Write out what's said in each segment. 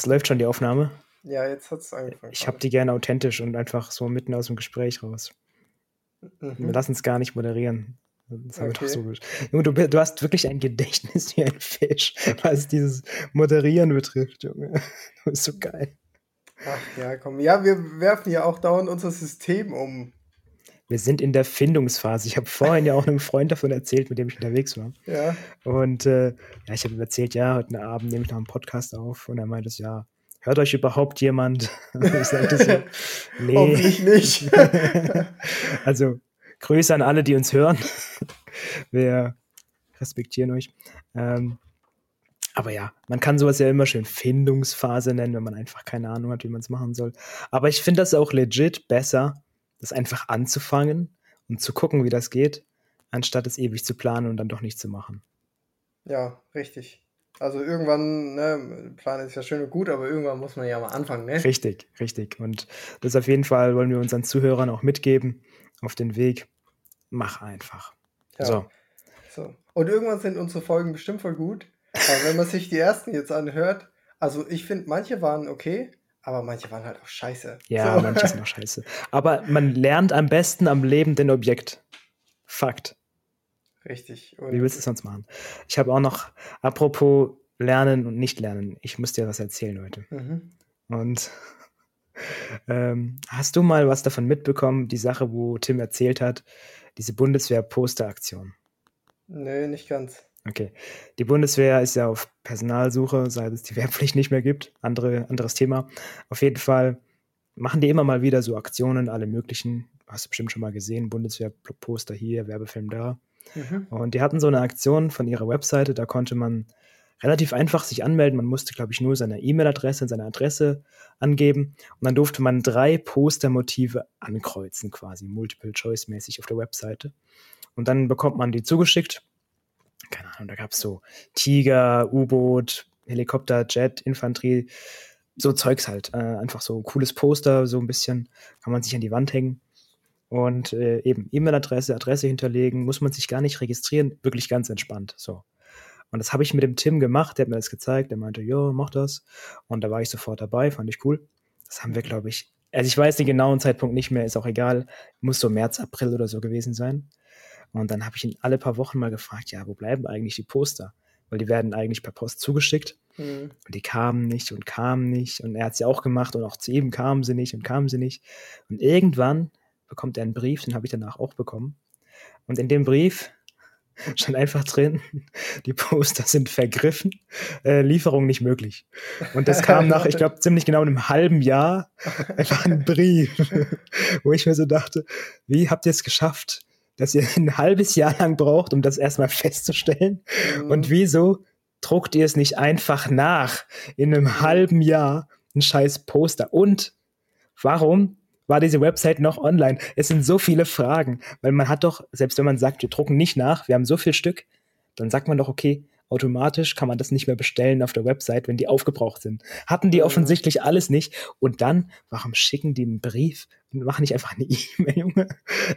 es läuft schon die Aufnahme. Ja, jetzt hat es angefangen. Ich habe die gerne authentisch und einfach so mitten aus dem Gespräch raus. Wir Mhm. lassen es gar nicht moderieren. Das haben wir doch Okay. so. Junge, du, du hast wirklich ein Gedächtnis wie ein Fisch, was dieses Moderieren betrifft, Junge. Du bist so geil. Ach ja, komm. Ja, wir werfen ja auch dauernd unser System um. Wir sind in der Findungsphase. Ich habe vorhin ja auch einem Freund davon erzählt, mit dem ich unterwegs war. Ja. Und äh, ja, ich habe ihm erzählt, ja, heute Abend nehme ich noch einen Podcast auf. Und er meinte es, ja, hört euch überhaupt jemand? Ich sagte so, nee. Hoffentlich nicht. also Grüße an alle, die uns hören. Wir respektieren euch. Ähm, aber ja, man kann sowas ja immer schön Findungsphase nennen, wenn man einfach keine Ahnung hat, wie man es machen soll. Aber ich finde das auch legit besser, das einfach anzufangen und zu gucken, wie das geht, anstatt es ewig zu planen und dann doch nicht zu machen. Ja, richtig. Also irgendwann, ne, Plan ist ja schön und gut, aber irgendwann muss man ja mal anfangen, ne? Richtig, richtig. Und das auf jeden Fall wollen wir unseren Zuhörern auch mitgeben auf den Weg. Mach einfach. Ja. So. So. Und irgendwann sind unsere Folgen bestimmt voll gut. Aber wenn man sich die ersten jetzt anhört, also ich finde, manche waren okay, aber manche waren halt auch scheiße. Ja, so. manches noch scheiße. Aber man lernt am besten am lebenden Objekt. Fakt. Richtig. Wie Und willst du es sonst machen? Ich habe auch noch, apropos Lernen und Nicht-Lernen, ich muss dir was erzählen heute. mhm. Und ähm, hast du mal was davon mitbekommen, die Sache, wo Tim erzählt hat, diese Bundeswehr-Poster-Aktion? Nö, nicht ganz. Okay. Die Bundeswehr ist ja auf Personalsuche, seit es die Wehrpflicht nicht mehr gibt. Andere, anderes Thema. Auf jeden Fall machen die immer mal wieder so Aktionen, alle möglichen. Hast du bestimmt schon mal gesehen. Bundeswehr-Poster hier, Werbefilm da. Mhm. Und die hatten so eine Aktion von ihrer Webseite, da konnte man relativ einfach sich anmelden. Man musste, glaube ich, nur seine E-Mail-Adresse und seine Adresse angeben. Und dann durfte man drei Postermotive ankreuzen, quasi Multiple-Choice-mäßig auf der Webseite. Und dann bekommt man die zugeschickt. Keine Ahnung, da gab es so Tiger, U-Boot, Helikopter, Jet, Infanterie, so Zeugs halt. Äh, einfach so cooles Poster, so ein bisschen, kann man sich an die Wand hängen. Und äh, eben E-Mail-Adresse, Adresse hinterlegen, muss man sich gar nicht registrieren, wirklich ganz entspannt. So. Und das habe ich mit dem Tim gemacht, der hat mir das gezeigt, der meinte, jo, mach das. Und da war ich sofort dabei, fand ich cool. Das haben wir, glaube ich, also ich weiß den genauen Zeitpunkt nicht mehr, ist auch egal, muss so März, April oder so gewesen sein. Und dann habe ich ihn alle paar Wochen mal gefragt, ja, wo bleiben eigentlich die Poster? Weil die werden eigentlich per Post zugeschickt. Mhm. Und die kamen nicht und kamen nicht. Und er hat sie auch gemacht und auch zu ihm kamen sie nicht und kamen sie nicht. Und irgendwann bekommt er einen Brief, den habe ich danach auch bekommen. Und in dem Brief stand einfach drin, die Poster sind vergriffen, äh, Lieferung nicht möglich. Und das kam nach, ich glaube, ziemlich genau einem halben Jahr einfach ein Brief, wo ich mir so dachte, wie habt ihr es geschafft, dass ihr ein halbes Jahr lang braucht, um das erstmal festzustellen? Mhm. Und wieso druckt ihr es nicht einfach nach in einem halben Jahr ein scheiß Poster? Und warum war diese Website noch online? Es sind so viele Fragen, weil man hat doch, selbst wenn man sagt, wir drucken nicht nach, wir haben so viel Stück, dann sagt man doch, okay, automatisch kann man das nicht mehr bestellen auf der Website, wenn die aufgebraucht sind. Hatten die offensichtlich alles nicht. Und dann, warum schicken die einen Brief und machen nicht einfach eine E-Mail, Junge?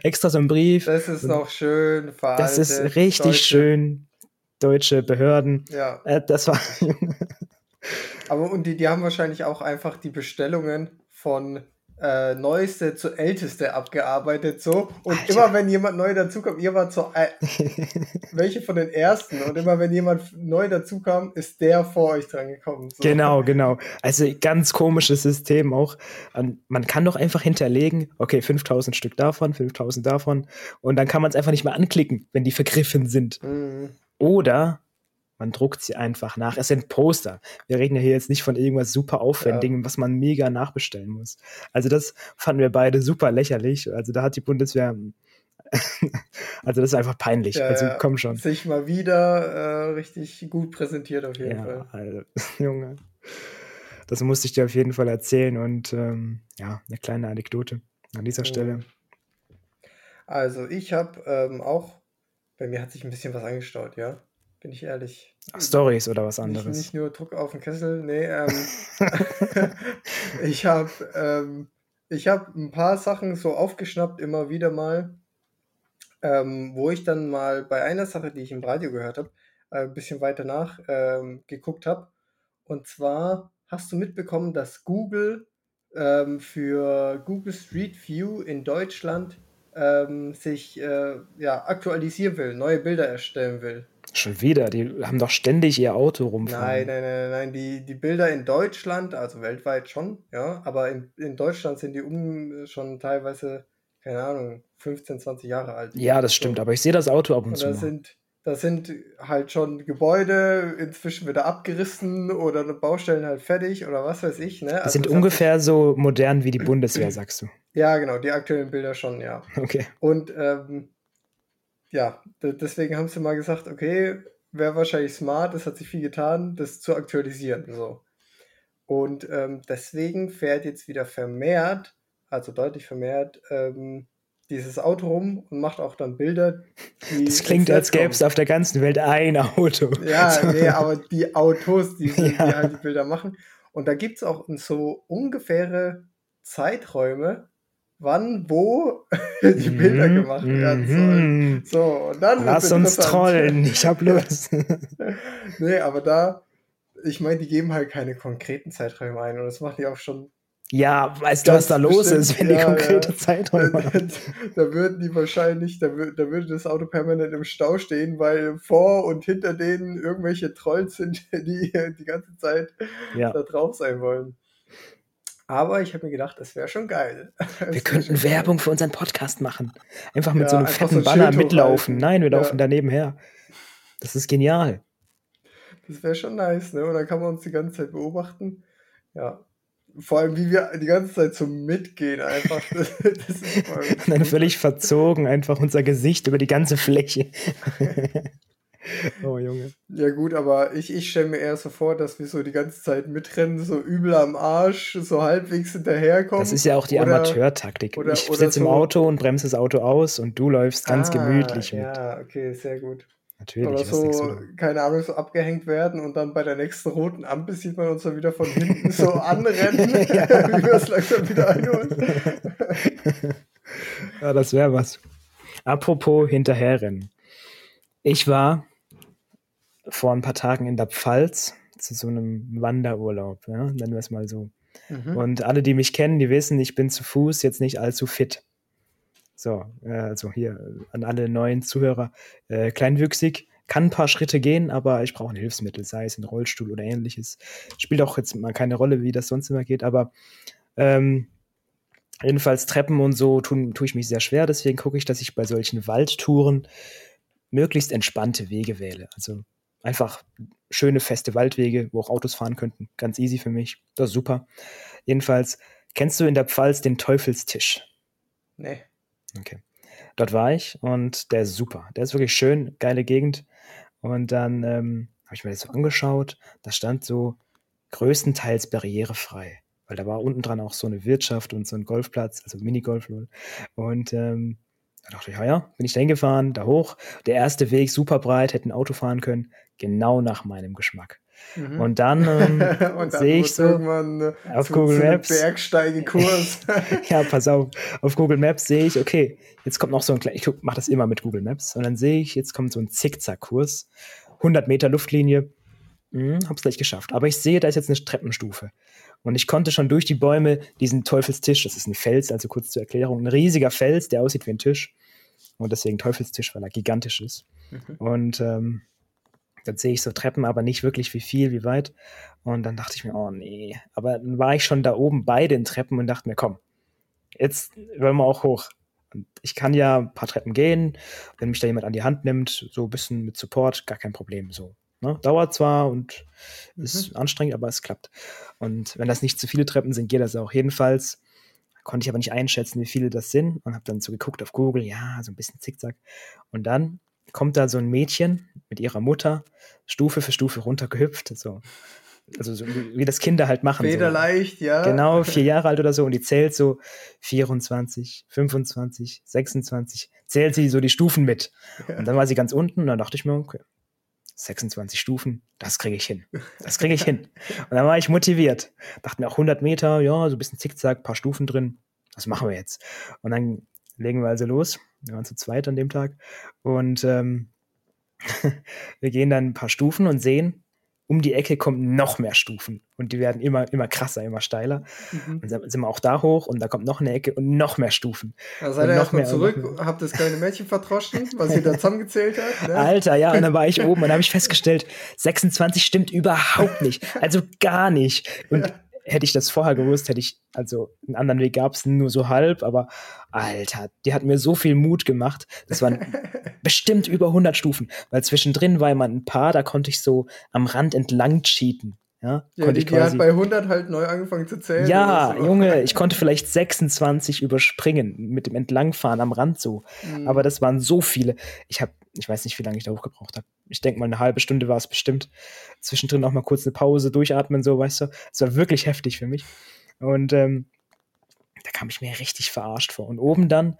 Extra so einen Brief. Das ist noch schön veraltet. Das ist richtig Deutsche- schön. Deutsche Behörden. Ja, Äh, das war. aber und die, die haben wahrscheinlich auch einfach die Bestellungen von äh, neueste zu älteste abgearbeitet so und Alter. immer wenn jemand neu dazukommt, ihr wart so äh, welche von den ersten und immer wenn jemand neu dazukam, ist der vor euch dran gekommen. So. genau, genau. Also ganz komisches System auch. Und man kann doch einfach hinterlegen, okay, 5000 Stück davon, 5000 davon. Und dann kann man es einfach nicht mehr anklicken, wenn die vergriffen sind. Mhm. Oder man druckt sie einfach nach. Es sind Poster. Wir reden ja hier jetzt nicht von irgendwas super Aufwendigem, was man mega nachbestellen muss. Also das fanden wir beide super lächerlich. Also da hat die Bundeswehr. also das ist einfach peinlich. Ja, also ja. komm schon. Sich mal wieder äh, richtig gut präsentiert auf jeden Ja, Fall. also, Junge. Das musste ich dir auf jeden Fall erzählen und ähm, ja, eine kleine Anekdote an dieser Mhm. Stelle. Also ich habe ähm, auch, bei mir hat sich ein bisschen was angestaut, ja, bin ich ehrlich. Stories oder was Nicht, anderes. nicht nur Druck auf den Kessel, nee. Ähm, ich habe ähm, ich hab ein paar Sachen so aufgeschnappt, immer wieder mal, ähm, wo ich dann mal bei einer Sache, die ich im Radio gehört habe, äh, ein bisschen weiter nach ähm, geguckt habe. Und zwar hast du mitbekommen, dass Google ähm, für Google Street View in Deutschland ähm, sich äh, ja, aktualisieren will, neue Bilder erstellen will? Schon wieder, die haben doch ständig ihr Auto rumfahren. Nein, nein, nein, nein, die, die Bilder in Deutschland, also weltweit schon, ja, aber in, in Deutschland sind die um schon teilweise, keine Ahnung, 15, 20 Jahre alt. Ja, das stimmt, so. aber ich sehe das Auto ab und, und zu. Da sind, da sind halt schon Gebäude inzwischen wieder abgerissen oder Baustellen halt fertig oder was weiß ich. Ne? Die also sind ungefähr so modern wie die Bundeswehr, sagst du. Ja, genau, die aktuellen Bilder schon, ja. Okay. Und ähm, ja, deswegen haben sie mal gesagt, okay, wäre wahrscheinlich smart, es hat sich viel getan, das zu aktualisieren. So. Und ähm, deswegen fährt jetzt wieder vermehrt, also deutlich vermehrt, ähm, dieses Auto rum und macht auch dann Bilder. das klingt, als gäbe es auf der ganzen Welt ein Auto. Ja, so. nee, aber die Autos, die, die, ja. die halt die Bilder machen. Und da gibt es auch so ungefähre Zeiträume, wann, wo die Bilder mhm, gemacht werden sollen. Mhm. So, und dann Lass uns trollen, ich hab Lust. nee, aber da, ich meine, die geben halt keine konkreten Zeiträume ein und das macht die auch schon. Ja, weißt du, was da los ist, wenn ja, die konkrete ja. Zeiträume da, da, würden die wahrscheinlich, da, da würde das Auto permanent im Stau stehen, weil vor und hinter denen irgendwelche Trolls sind, die die ganze Zeit ja. da drauf sein wollen. Aber ich habe mir gedacht, das wäre schon geil. Wir könnten Werbung geil. für unseren Podcast machen. Einfach mit ja, so einem fetten so Banner mitlaufen. Nein, wir laufen ja. daneben her. Das ist genial. Das wäre schon nice, ne? Und dann kann man uns die ganze Zeit beobachten. Ja. Vor allem, wie wir die ganze Zeit so mitgehen, einfach. Das, das ist Und dann völlig verzogen, einfach unser Gesicht über die ganze Fläche. Oh Junge. Ja gut, aber ich, ich stelle mir eher so vor, dass wir so die ganze Zeit mitrennen, so übel am Arsch, so halbwegs hinterherkommen. Das ist ja auch die Amateurtaktik. Ich sitze so. im Auto und bremse das Auto aus und du läufst ganz ah, gemütlich mit. Ja, okay, sehr gut. Natürlich. Oder so, keine Ahnung, so abgehängt werden und dann bei der nächsten roten Ampel sieht man uns dann wieder von hinten so anrennen, wie wir es langsam wieder einholen. ja, das wäre was. Apropos hinterherrennen. Ich war vor ein paar Tagen in der Pfalz zu so einem Wanderurlaub, ja, nennen wir es mal so. Mhm. Und alle, die mich kennen, die wissen, ich bin zu Fuß jetzt nicht allzu fit. So, äh, also hier an alle neuen Zuhörer, äh, kleinwüchsig, kann ein paar Schritte gehen, aber ich brauche ein Hilfsmittel, sei es ein Rollstuhl oder ähnliches. Spielt auch jetzt mal keine Rolle, wie das sonst immer geht, aber ähm, jedenfalls Treppen und so tue tu ich mich sehr schwer, deswegen gucke ich, dass ich bei solchen Waldtouren möglichst entspannte Wege wähle. Also Einfach schöne, feste Waldwege, wo auch Autos fahren könnten. Ganz easy für mich. Das ist super. Jedenfalls, kennst du in der Pfalz den Teufelstisch? Nee. Okay. Dort war ich und der ist super. Der ist wirklich schön, geile Gegend. Und dann ähm, habe ich mir das so angeschaut. Da stand so größtenteils barrierefrei. Weil da war unten dran auch so eine Wirtschaft und so ein Golfplatz, also Minigolf. Und ähm, da dachte ich, ja, ja, bin ich da hingefahren, da hoch. Der erste Weg super breit, hätte ein Auto fahren können, genau nach meinem Geschmack. Mhm. Und dann, ähm, dann sehe ich so äh, auf zu, Google zu Maps Bergsteigekurs. ja, pass auf. Auf Google Maps sehe ich, okay, jetzt kommt noch so ein kleiner, ich mache das immer mit Google Maps und dann sehe ich, jetzt kommt so ein Zickzackkurs, 100 Meter Luftlinie. Hm, hab's gleich geschafft. Aber ich sehe, da ist jetzt eine Treppenstufe. Und ich konnte schon durch die Bäume diesen Teufelstisch, das ist ein Fels, also kurz zur Erklärung, ein riesiger Fels, der aussieht wie ein Tisch. Und deswegen Teufelstisch, weil er gigantisch ist. Mhm. Und ähm, dann sehe ich so Treppen, aber nicht wirklich wie viel, wie weit. Und dann dachte ich mir, oh nee. Aber dann war ich schon da oben bei den Treppen und dachte mir, komm, jetzt wollen wir auch hoch. Und ich kann ja ein paar Treppen gehen, wenn mich da jemand an die Hand nimmt, so ein bisschen mit Support, gar kein Problem. So Ne? Dauert zwar und mhm. ist anstrengend, aber es klappt. Und wenn das nicht zu viele Treppen sind, geht das auch. Jedenfalls konnte ich aber nicht einschätzen, wie viele das sind und habe dann so geguckt auf Google, ja, so ein bisschen zickzack. Und dann kommt da so ein Mädchen mit ihrer Mutter Stufe für Stufe runtergehüpft, so. Also so, wie das Kinder halt machen. Federleicht, so. ja. Genau, vier Jahre alt oder so und die zählt so 24, 25, 26, zählt sie so die Stufen mit. Ja. Und dann war sie ganz unten und dann dachte ich mir, okay, 26 Stufen, das kriege ich hin. Das kriege ich hin. Und dann war ich motiviert. Dachte mir auch 100 Meter, ja, so ein bisschen Zickzack, paar Stufen drin. Das machen wir jetzt. Und dann legen wir also los. Wir waren zu zweit an dem Tag. Und ähm, wir gehen dann ein paar Stufen und sehen, um die Ecke kommen noch mehr Stufen und die werden immer, immer krasser, immer steiler. Mhm. Dann sind wir auch da hoch und da kommt noch eine Ecke und noch mehr Stufen. Da seid ihr erstmal zurück, habt das kleine Mädchen verdroschen, was ihr da zusammengezählt habt. Ne? Alter, ja, und dann war ich oben und habe ich festgestellt, 26 stimmt überhaupt nicht. Also gar nicht. Und ja hätte ich das vorher gewusst, hätte ich, also einen anderen Weg gab es nur so halb, aber Alter, die hat mir so viel Mut gemacht. Das waren bestimmt über 100 Stufen, weil zwischendrin war immer ein paar, da konnte ich so am Rand entlang cheaten. Ja, ja die, die hat bei 100 halt neu angefangen zu zählen. Ja, so. Junge, ich konnte vielleicht 26 überspringen mit dem Entlangfahren am Rand so. Mhm. Aber das waren so viele. Ich habe, ich weiß nicht, wie lange ich da hochgebraucht habe. Ich denke mal, eine halbe Stunde war es bestimmt. Zwischendrin auch mal kurz eine Pause, durchatmen, so, weißt du. Es war wirklich heftig für mich. Und ähm, da kam ich mir richtig verarscht vor. Und oben dann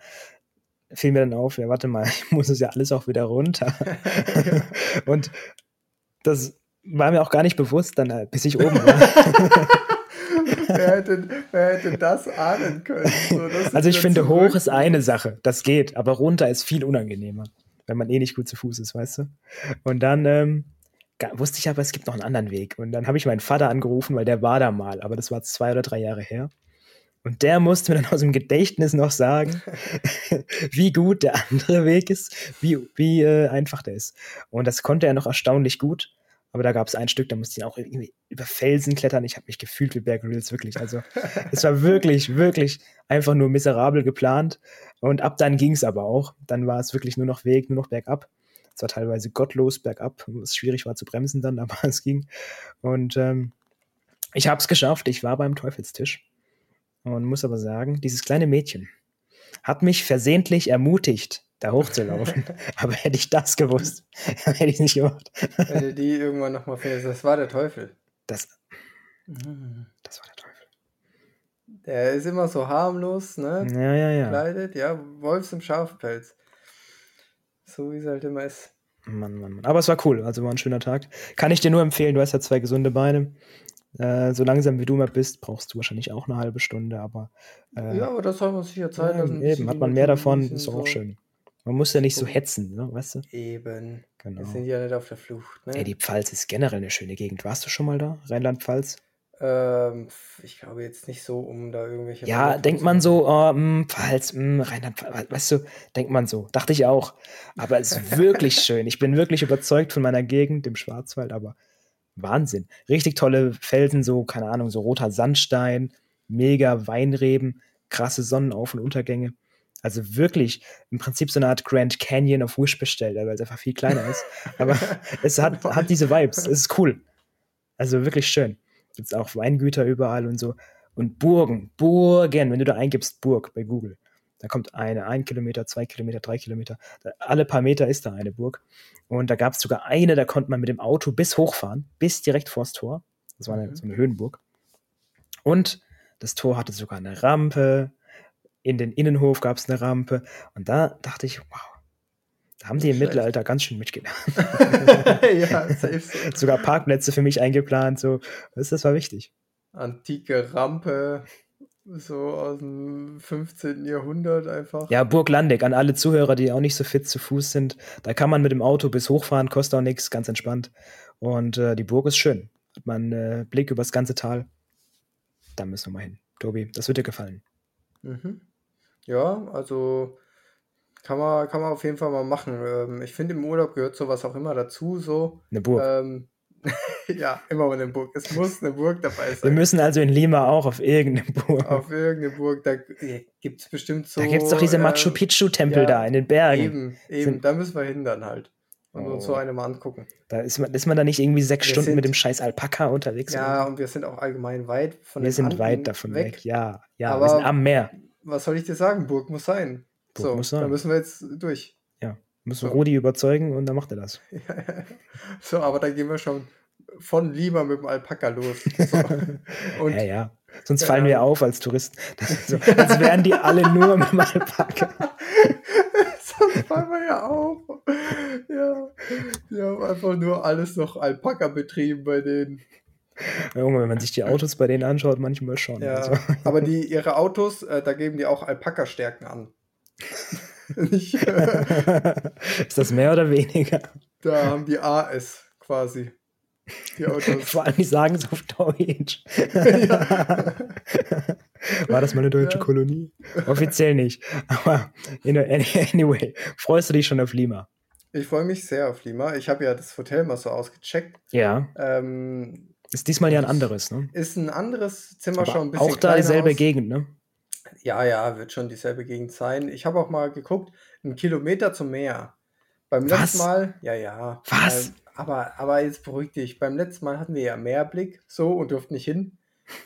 fiel mir dann auf, ja, warte mal, ich muss es ja alles auch wieder runter. Und das war mir auch gar nicht bewusst, dann, äh, bis ich oben war. wer, hätte, wer hätte das ahnen können? So, also ich finde, hoch ist eine Sache, das geht, aber runter ist viel unangenehmer, wenn man eh nicht gut zu Fuß ist, weißt du? Und dann ähm, wusste ich aber, es gibt noch einen anderen Weg. Und dann habe ich meinen Vater angerufen, weil der war da mal, aber das war zwei oder drei Jahre her. Und der musste mir dann aus dem Gedächtnis noch sagen, wie gut der andere Weg ist, wie, wie äh, einfach der ist. Und das konnte er noch erstaunlich gut. Aber da gab es ein Stück, da musste ich auch irgendwie über Felsen klettern. Ich habe mich gefühlt wie Bear Grylls, wirklich. Also es war wirklich, wirklich einfach nur miserabel geplant. Und ab dann ging es aber auch. Dann war es wirklich nur noch Weg, nur noch bergab. Es war teilweise gottlos bergab, was schwierig war zu bremsen dann, aber es ging. Und ähm, ich habe es geschafft. Ich war beim Teufelstisch. Und muss aber sagen, dieses kleine Mädchen hat mich versehentlich ermutigt, da hochzulaufen. Aber hätte ich das gewusst, hätte ich es nicht gemacht. Wenn du die irgendwann nochmal findest, das war der Teufel. Das, mhm. das war der Teufel. Der ist immer so harmlos, ne? Ja, ja, ja. Kleidet, ja, Wolfs im Schafpelz. So wie es halt immer ist. Mann, Mann, Mann. Aber es war cool, also war ein schöner Tag. Kann ich dir nur empfehlen, du hast ja zwei gesunde Beine. Äh, so langsam wie du mal bist, brauchst du wahrscheinlich auch eine halbe Stunde, aber. Äh, ja, aber das soll man sich ja Zeit lassen. Eben, hat man mehr davon, ist auch schön. Man muss ja nicht so hetzen, ne? weißt du? Eben. Genau. Wir sind ja nicht auf der Flucht. Ne? Ey, die Pfalz ist generell eine schöne Gegend. Warst du schon mal da? Rheinland-Pfalz? Ähm, ich glaube jetzt nicht so, um da irgendwelche. Ja, denkt man so, oh, mh, hm, Pfalz, mh, hm, Rheinland-Pfalz, weißt du, denkt man so. Dachte ich auch. Aber es ist wirklich schön. Ich bin wirklich überzeugt von meiner Gegend, dem Schwarzwald, aber Wahnsinn. Richtig tolle Felsen, so, keine Ahnung, so roter Sandstein, mega Weinreben, krasse Sonnenauf- und Untergänge. Also wirklich im Prinzip so eine Art Grand Canyon auf Wish bestellt, weil es einfach viel kleiner ist. Aber es hat, hat diese Vibes. Es ist cool. Also wirklich schön. Gibt auch Weingüter überall und so. Und Burgen, Burgen, wenn du da eingibst, Burg bei Google, da kommt eine, ein Kilometer, zwei Kilometer, drei Kilometer. Alle paar Meter ist da eine Burg. Und da gab es sogar eine, da konnte man mit dem Auto bis hochfahren, bis direkt vors Tor. Das war eine, mhm. so eine Höhenburg. Und das Tor hatte sogar eine Rampe, in den Innenhof gab es eine Rampe. Und da dachte ich, wow, da haben die im Mittelalter ganz schön mitgelernt. ja, safe. Sogar Parkplätze für mich eingeplant, so. Das, das war wichtig. Antike Rampe, so aus dem 15. Jahrhundert einfach. Ja, Burg Landeck, an alle Zuhörer, die auch nicht so fit zu Fuß sind. Da kann man mit dem Auto bis hochfahren, kostet auch nichts, ganz entspannt. Und äh, die Burg ist schön. Hat man äh, Blick übers ganze Tal. Da müssen wir mal hin. Tobi, das wird dir gefallen. Mhm. Ja, also kann man, kann man auf jeden Fall mal machen. Ähm, ich finde, im Urlaub gehört sowas auch immer dazu, so. Eine Burg. Ähm, ja, immer eine Burg. Es muss eine Burg dabei sein. Wir müssen also in Lima auch auf irgendeine Burg. Auf irgendeine Burg. Da gibt es bestimmt so. Da gibt es doch diese Machu ähm, Picchu-Tempel ja, da in den Bergen. Eben, eben. Sind, da müssen wir hin dann halt. Und oh. uns so oh. eine mal angucken. Da ist man, ist man da nicht irgendwie sechs wir Stunden sind, mit dem scheiß Alpaka unterwegs? Ja, oder? und wir sind auch allgemein weit von Wir sind Anden weit davon weg, weg. ja. Ja, Aber wir sind am Meer was soll ich dir sagen? Burg muss sein. Burg so, muss sein. da müssen wir jetzt durch. Ja, müssen so. Rudi überzeugen und dann macht er das. so, aber dann gehen wir schon von Lima mit dem Alpaka los. So. Und, ja, ja. Sonst fallen wir auf als Touristen. So, als wären die alle nur mit dem Alpaka. Sonst fallen wir ja auf. Ja. Die haben einfach nur alles noch Alpaka betrieben bei denen. Junge, wenn man sich die Autos bei denen anschaut, manchmal schon. Ja, also. Aber die, ihre Autos, äh, da geben die auch Alpaka-Stärken an. Nicht, Ist das mehr oder weniger? Da haben die AS quasi. Die Autos. Vor allem, die sagen es auf Deutsch. War das mal eine deutsche Ja. Kolonie? Offiziell nicht. Aber anyway, freust du dich schon auf Lima? Ich freue mich sehr auf Lima. Ich habe ja das Hotel mal so ausgecheckt. Ja. Ähm, Ist diesmal ja ein anderes, ne? ist ein anderes Zimmer Aber schon ein bisschen auch da dieselbe aus. Gegend, ne? Ja, ja, wird schon dieselbe Gegend sein. Ich habe auch mal geguckt, ein Kilometer zum Meer. Beim Was? letzten Mal, ja, ja. Was? Ähm, aber, aber jetzt beruhig dich. Beim letzten Mal hatten wir ja Meerblick so und durften nicht hin.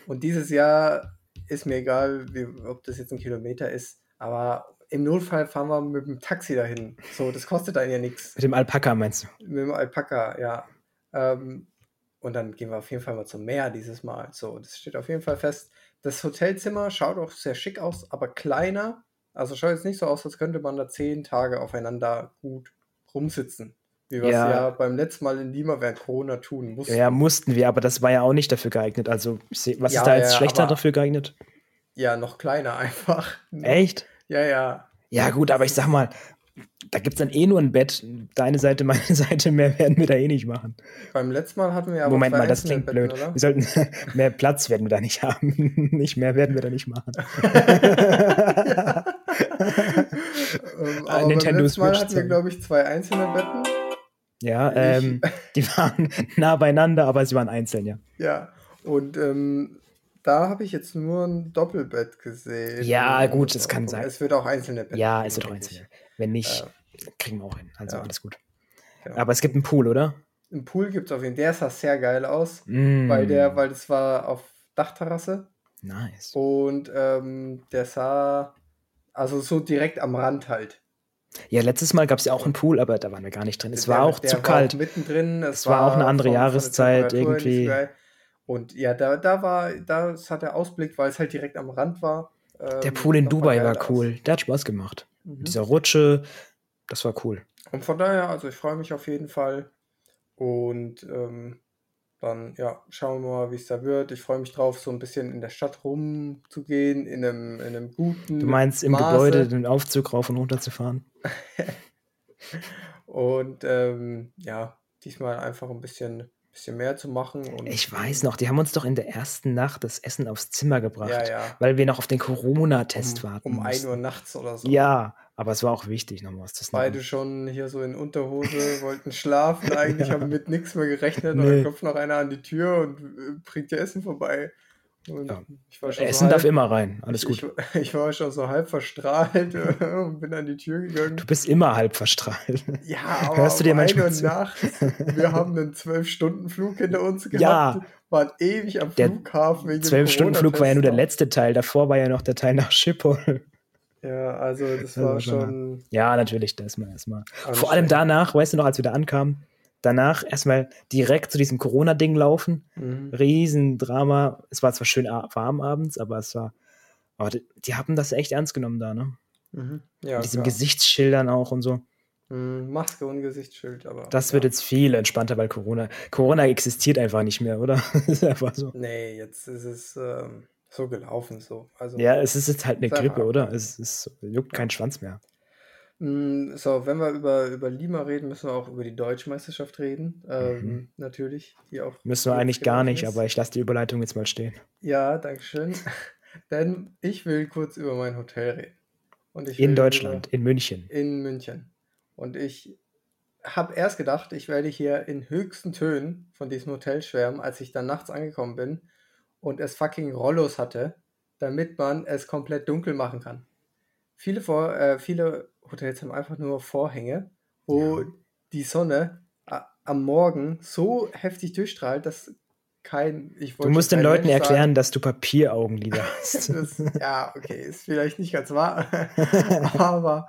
Und dieses Jahr ist mir egal, wie, ob das jetzt ein Kilometer ist. Aber im Notfall fahren wir mit dem Taxi dahin. So, das kostet dann ja nichts. Mit dem Alpaka meinst du? Mit dem Alpaka, ja. Ähm, und dann gehen wir auf jeden Fall mal zum Meer dieses Mal. So, das steht auf jeden Fall fest. Das Hotelzimmer schaut auch sehr schick aus, aber kleiner. Also schaut jetzt nicht so aus, als könnte man da zehn Tage aufeinander gut rumsitzen. Wie wir es Ja. ja. beim letzten Mal in Lima während Corona tun mussten. Ja, mussten wir, aber das war ja auch nicht dafür geeignet. Also, was Ja, ist da jetzt schlechter dafür geeignet? Ja, noch kleiner einfach. Echt? Ja, ja. Ja, gut, aber ich sag mal, da gibt's dann eh nur ein Bett. Deine Seite, meine Seite, mehr werden wir da eh nicht machen. Beim letzten Mal hatten wir aber Moment zwei mal, das einzelne klingt Betten, blöd. oder? Wir sollten mehr Platz werden wir da nicht haben. nicht mehr werden wir da nicht machen. ähm, Ah, aber Nintendo beim letzten Mal hatten wir, glaube ich, zwei einzelne Betten. Ja, Ich- ähm, die waren nah beieinander, aber sie waren einzeln, ja. Ja, und ähm, da habe ich jetzt nur ein Doppelbett gesehen. Ja, gut, das kann sein. Es wird auch einzelne Betten. Ja, es wird auch denke einzeln. Wenn nicht, Äh, kriegen wir auch hin. Also ja. alles gut. Genau. Aber es gibt einen Pool, oder? Im Pool gibt es auf jeden Fall, der sah sehr geil aus, Mm, weil der, weil das war auf Dachterrasse Nice. und ähm, der sah also so direkt am Rand halt. Ja, letztes Mal gab es ja auch einen Pool, aber da waren wir gar nicht drin. Es Der- war auch der zu war kalt. mittendrin. Es Es war auch eine andere von- von der Jahreszeit so irgendwie. Und ja, da, da war, das hat der Ausblick, weil es halt direkt am Rand war. Der ähm, Pool in mal Dubai war aus. cool. Der hat Spaß gemacht. Mhm. Dieser Rutsche, das war cool. Und von daher, also ich freue mich auf jeden Fall. Und ähm, dann, ja, schauen wir mal, wie es da wird. Ich freue mich drauf, so ein bisschen in der Stadt rumzugehen, in einem, in einem guten. Du meinst im Maße. Gebäude den Aufzug rauf und runter zu fahren? Und ähm, ja, diesmal einfach ein bisschen, bisschen mehr zu machen. Und, Ich weiß noch, die haben uns doch in der ersten Nacht das Essen aufs Zimmer gebracht, Ja, ja. weil wir noch auf den Corona-Test Um, warten um 1 mussten. Uhr nachts oder so. Ja, aber es war auch wichtig, nochmal was zu snacken. Beide schon hier so in Unterhose, wollten schlafen eigentlich, Ja. haben mit nichts mehr gerechnet. Und Nee. dann klopft noch einer an die Tür und äh, bringt dir Essen vorbei. Ja. ich war schon Essen so darf halb, immer rein, alles gut. Ich, ich war schon so halb verstrahlt und bin an die Tür gegangen. Du bist immer halb verstrahlt. Ja, aber Hörst du dir manchmal zu? nachts, wir haben einen 12-Stunden-Flug hinter uns gehabt, Ja. waren ewig am Der Flughafen wegen dem Zwölf-Stunden-Flug war ja nur der letzte Teil, davor war ja noch der Teil nach Schiphol. Ja, also das Das war schon. Ja, natürlich, das mal erstmal. Vor allem danach, weißt du noch, als wir da ankamen, danach erstmal direkt zu diesem Corona-Ding laufen. Mhm. Riesendrama. Es war zwar schön warm abends, aber es war. Oh, die, die haben das echt ernst genommen da, ne? Mhm. Ja, Mit diesen klar. Gesichtsschildern auch und so. Mhm, Maske und Gesichtsschild, aber. Das ja. wird jetzt viel entspannter, weil Corona. Corona existiert einfach nicht mehr, oder? Ist einfach so. Nee, jetzt ist es ähm, so gelaufen, so. Also, Ja, es ist jetzt halt eine einfach Grippe, oder? Es, es juckt kein Schwanz mehr. Mm, So, wenn wir über, über Lima reden, müssen wir auch über die Deutschmeisterschaft reden. Ähm, Mhm. Natürlich. Die auch Müssen wir eigentlich gar nicht, ist. aber ich lasse die Überleitung jetzt mal stehen. Ja, danke schön. Denn ich will kurz über mein Hotel reden. Und ich In über- Deutschland, in München. In München. Und ich habe erst gedacht, ich werde hier in höchsten Tönen von diesem Hotel schwärmen, als ich dann nachts angekommen bin und es fucking Rollos hatte, damit man es komplett dunkel machen kann. Viele, Vor äh, viele Hotels haben einfach nur Vorhänge, wo Ja. die Sonne a- am Morgen so heftig durchstrahlt, dass kein. Du musst den Leuten Mensch erklären, dass du Papieraugenlider hast. sagen. Das, ja, okay, ist vielleicht nicht ganz wahr, aber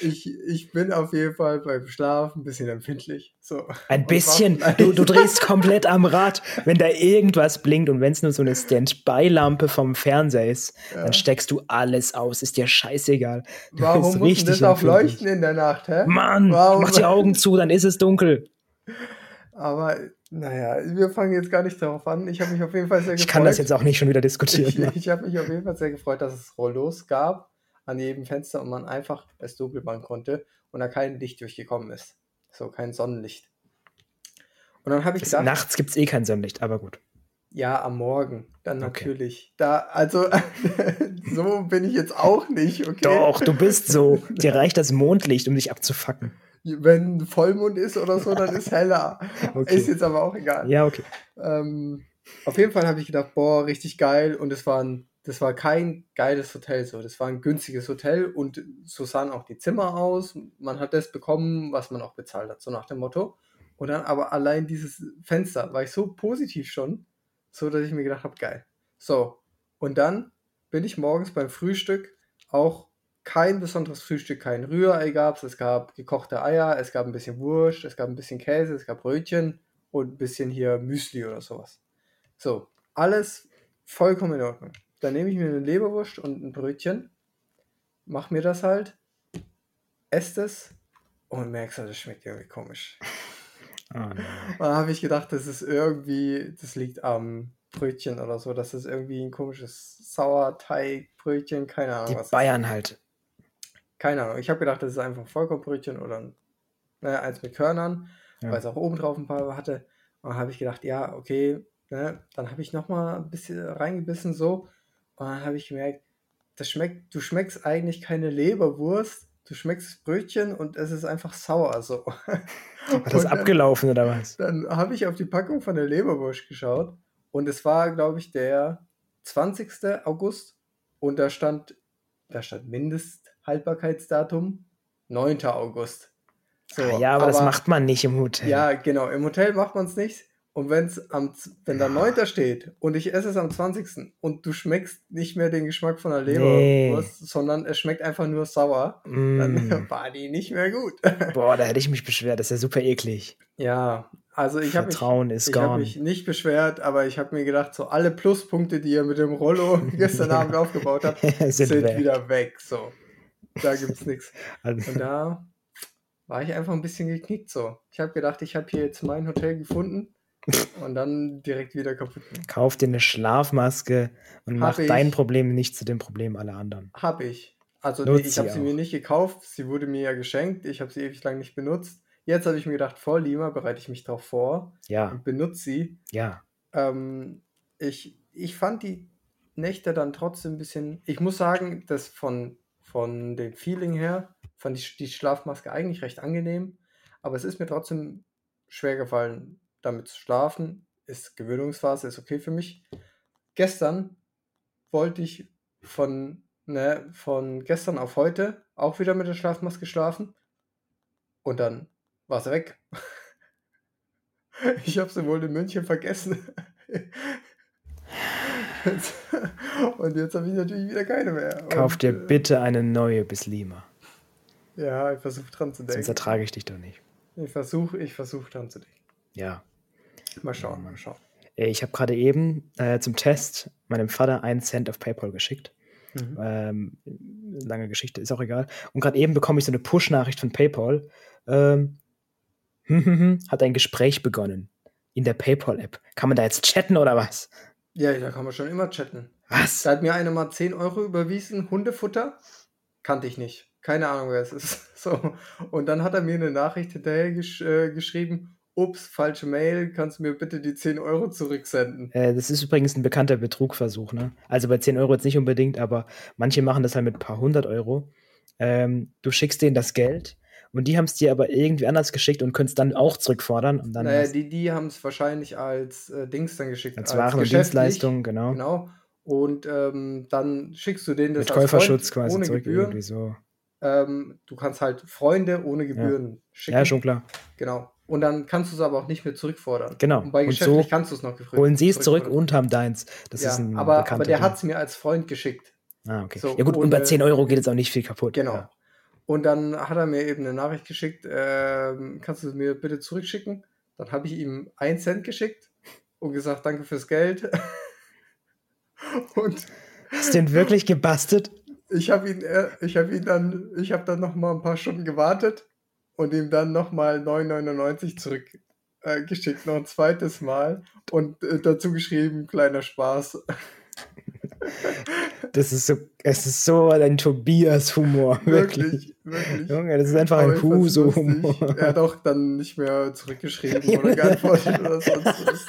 ich, ich bin auf jeden Fall beim Schlafen ein bisschen empfindlich. So. Ein bisschen. Du, du drehst komplett am Rad, wenn da irgendwas blinkt und wenn es nur so eine Standby-Lampe vom Fernseher ist, Ja. dann steckst du alles aus. Ist dir scheißegal. Du Warum muss das auch leuchten in der Nacht, hä? Mann, Warum? mach die Augen zu, dann ist es dunkel. Aber naja, wir fangen jetzt gar nicht darauf an. Ich habe mich auf jeden Fall sehr Ich gefreut. kann das jetzt auch nicht schon wieder Ich, diskutieren. ne? ich habe mich auf jeden Fall sehr gefreut, dass es Rollos gab an jedem Fenster und man einfach es dunkel machen konnte und da kein Licht durchgekommen ist. So kein Sonnenlicht. Und dann habe ich Es- gedacht, Nachts gibt es eh kein Sonnenlicht, aber gut. ja, am Morgen, dann Okay. natürlich. Da, also, so bin ich jetzt auch nicht, okay? Doch, du bist so. Dir reicht das Mondlicht, um dich abzufacken. Wenn Vollmond ist oder so, dann ist heller. Okay. Ist jetzt aber auch egal. Ja, okay. Ähm, auf jeden Fall habe ich gedacht, boah, richtig geil. Und es war ein, das war kein geiles Hotel so. Das war ein günstiges Hotel und so sahen auch die Zimmer aus. Man hat das bekommen, was man auch bezahlt hat, so nach dem Motto. Und dann aber allein dieses Fenster war ich so positiv schon, so dass ich mir gedacht habe, geil. So. Und dann bin ich morgens beim Frühstück auch kein besonderes Frühstück, kein Rührei gab es, es gab gekochte Eier, es gab ein bisschen Wurst, es gab ein bisschen Käse, es gab Brötchen und ein bisschen hier Müsli oder sowas. So, alles vollkommen in Ordnung. Dann nehme ich mir eine Leberwurst und ein Brötchen, mach mir das halt, esse es und merkst, das schmeckt irgendwie komisch. Oh. Und dann habe ich gedacht, das ist irgendwie, das liegt am Brötchen oder so, das ist irgendwie ein komisches Sauerteigbrötchen, keine Ahnung. Die was Bayern halt. Keine Ahnung. Ich habe gedacht, das ist einfach ein Vollkornbrötchen oder ein, ne, eins mit Körnern, Ja. weil es auch oben drauf ein paar hatte. Und dann habe ich gedacht, ja, okay, ne, dann habe ich nochmal ein bisschen reingebissen so. Und dann habe ich gemerkt, das schmeckt, du schmeckst eigentlich keine Leberwurst, du schmeckst Brötchen und es ist einfach sauer so. Hat das dann- abgelaufen oder was? dann habe ich auf die Packung von der Leberwurst geschaut und es war, glaube ich, der 20. August und da stand, da stand Mindesthaltbarkeitsdatum 9. August. So, Ah, ja, aber, das macht man nicht im Hotel. Ja, genau, im Hotel macht man es nicht. Und wenn's am, wenn da Ah. 9. steht und ich esse es am 20. und du schmeckst nicht mehr den Geschmack von der Nee. Leberwurst, sondern es schmeckt einfach nur sauer, dann Mm. war die nicht mehr gut. Boah, da hätte ich mich beschwert. Das ist ja super eklig. Ja, also ich habe mich, ich hab mich nicht beschwert, aber ich habe mir gedacht, so alle Pluspunkte, die ihr mit dem Rollo gestern Abend aufgebaut habt, sind, sind weg. wieder weg. So, da gibt's nichts. Also, Und da war ich einfach ein bisschen geknickt. So, ich habe gedacht, ich habe hier jetzt mein Hotel gefunden und dann direkt wieder kaputt. kauf dir eine Schlafmaske und Hab mach ich. dein Problem nicht zu dem Problem aller anderen. Habe ich. Also nee, ich habe sie mir nicht gekauft, sie wurde mir ja geschenkt, ich habe sie ewig lang nicht benutzt. Jetzt habe ich mir gedacht, vor Lima bereite ich mich drauf vor Ja, und benutze sie. ja. Ähm, ich, ich fand die Nächte dann trotzdem ein bisschen. Ich muss sagen, dass von, von dem Feeling her fand ich die Schlafmaske eigentlich recht angenehm. Aber es ist mir trotzdem schwer gefallen, damit zu schlafen. Ist Gewöhnungsphase, ist okay für mich. Gestern wollte ich von, ne, von gestern auf heute auch wieder mit der Schlafmaske schlafen. Und dann war sie weg. Ich habe sie wohl in München vergessen. Und jetzt habe ich natürlich wieder keine mehr. Kauf und, dir äh, bitte eine neue bis Lima. Ja, ich versuche dran zu Sonst denken. ertrage ich dich doch nicht. Ich versuche ich versuch dran zu denken. Ja. Mal schauen, mal schauen. Äh, Ich habe gerade eben äh, zum Test meinem Vater einen Cent auf PayPal geschickt. Mhm. Ähm, lange Geschichte, ist auch egal. Und gerade eben bekomme ich so eine Push-Nachricht von PayPal. Ähm, hat ein Gespräch begonnen in der PayPal-App. Kann man da jetzt chatten oder was? Ja, da kann man schon immer chatten. Was? Da hat mir einer mal 10 Euro überwiesen, Hundefutter. Kannte ich nicht. Keine Ahnung, wer es ist. So. Und dann hat er mir eine Nachricht hinterher gesch äh, geschrieben: Ups, falsche Mail, kannst du mir bitte die 10 Euro zurücksenden? Äh, das ist übrigens ein bekannter Betrugversuch. Ne? Also bei 10 Euro jetzt nicht unbedingt, aber manche machen das halt mit ein paar hundert Euro. Ähm, du schickst denen das Geld und die haben es dir aber irgendwie anders geschickt und können es dann auch zurückfordern. Und dann naja, die, die haben es wahrscheinlich als äh, Dings dann geschickt. als Waren und. Dienstleistungen, genau. Genau. Und ähm, dann schickst du denen das Mit als Käuferschutz Freund quasi ohne zurück Gebühren. irgendwie so. Ähm, du kannst halt Freunde ohne Gebühren schicken. Ja, schon klar. Genau. Und dann kannst du es aber auch nicht mehr zurückfordern. Genau. Und bei Und geschäftlich so kannst du es noch gefragt. Holen sie es zurück und haben deins. Das ja, ist ein aber, aber der hat es mir als Freund geschickt. Ah, okay. so ja gut, und bei ohne- 10 Euro geht jetzt auch nicht viel kaputt. Genau. Ja. Und dann hat er mir eben eine Nachricht geschickt, ähm, kannst du es mir bitte zurückschicken? Dann habe ich ihm einen Cent geschickt und gesagt, danke fürs Geld. und Hast du den wirklich gebastelt? ich habe ihn, äh, ich habe ihn dann, ich habe dann noch mal ein paar Stunden gewartet und ihm dann noch mal 9,99 zurück äh, noch ein zweites Mal und äh, dazu geschrieben, kleiner Spaß. Das ist so, es ist so ein Tobias-Humor, wirklich. Wirklich, Junge, das ist einfach Aber ein. Huso-Humor. Er hat auch dann nicht mehr zurückgeschrieben oder geantwortet oder sonst was.